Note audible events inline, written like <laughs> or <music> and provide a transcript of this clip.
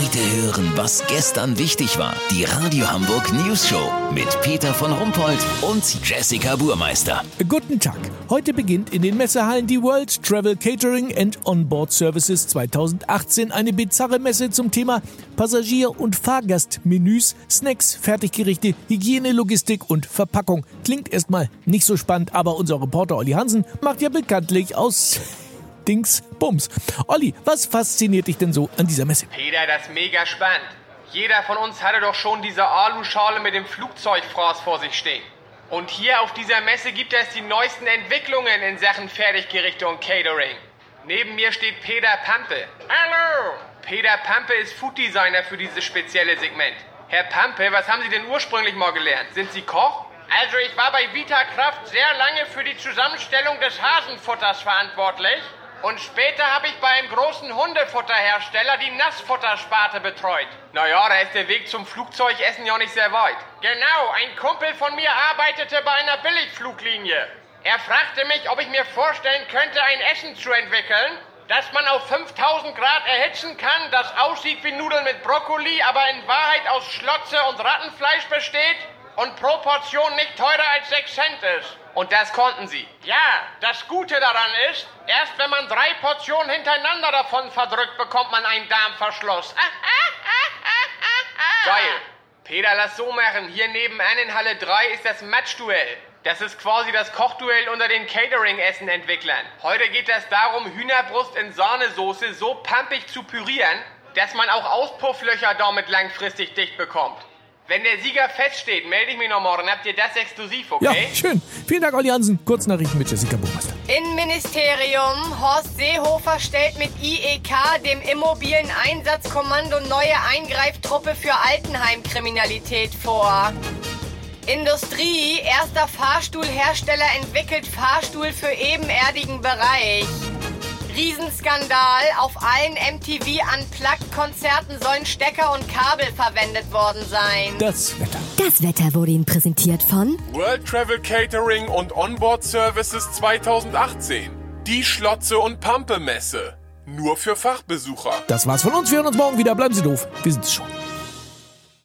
Heute hören, was gestern wichtig war. Die Radio Hamburg News Show mit Peter von Rumpold und Jessica Burmeister. Guten Tag. Heute beginnt in den Messehallen die World Travel Catering and Onboard Services 2018. Eine bizarre Messe zum Thema Passagier- und Fahrgastmenüs, Snacks, Fertiggerichte, Hygiene, Logistik und Verpackung. Klingt erstmal nicht so spannend, aber unser Reporter Olli Hansen macht ja bekanntlich aus Dings Bums. Olli, was fasziniert dich denn so an dieser Messe? Peter, das ist mega spannend. Jeder von uns hatte doch schon diese Aluschale mit dem Flugzeugfraß vor sich stehen. Und hier auf dieser Messe gibt es die neuesten Entwicklungen in Sachen Fertiggerichte und Catering. Neben mir steht Peter Pampe. Hallo! Peter Pampe ist Food Designer für dieses spezielle Segment. Herr Pampe, was haben Sie denn ursprünglich mal gelernt? Sind Sie Koch? Also ich war bei Vita Kraft sehr lange für die Zusammenstellung des Hasenfutters verantwortlich. Und später habe ich bei einem großen Hundefutterhersteller die Nassfuttersparte betreut. Naja, da ist der Weg zum Flugzeugessen ja nicht sehr weit. Genau, ein Kumpel von mir arbeitete bei einer Billigfluglinie. Er fragte mich, ob ich mir vorstellen könnte, ein Essen zu entwickeln, das man auf 5000 Grad erhitzen kann, das aussieht wie Nudeln mit Brokkoli, aber in Wahrheit aus Schlotze und Rattenfleisch besteht und pro Portion nicht teurer als 6 Cent ist. Und das konnten sie. Ja, das Gute daran ist, erst wenn man drei Portionen hintereinander davon verdrückt, bekommt man einen Darmverschluss. <laughs> Geil. Peter, lass so machen. Hier nebenan in Halle 3 ist das Matchduell. Das ist quasi das Kochduell unter den Catering-Essen-Entwicklern. Heute geht es darum, Hühnerbrust in Sahnesoße so pampig zu pürieren, dass man auch Auspufflöcher damit langfristig dicht bekommt. Wenn der Sieger feststeht, melde ich mich noch morgen. Habt ihr das exklusiv, okay? Ja, schön. Vielen Dank, Olli Hansen. Kurznachrichten mit Jessica Burmeister. Innenministerium. Horst Seehofer stellt mit IEK, dem immobilen Einsatzkommando, neue Eingreiftruppe für Altenheimkriminalität vor. Industrie. Erster Fahrstuhlhersteller entwickelt Fahrstuhl für ebenerdigen Bereich. Riesenskandal. Auf allen MTV Unplugged-Konzerten sollen Stecker und Kabel verwendet worden sein. Das Wetter. Das Wetter wurde Ihnen präsentiert von World Travel Catering und Onboard Services 2018. Die Schlotze und Pampe Messe. Nur für Fachbesucher. Das war's von uns. Wir hören uns morgen wieder. Bleiben Sie doof. Wir sind's schon.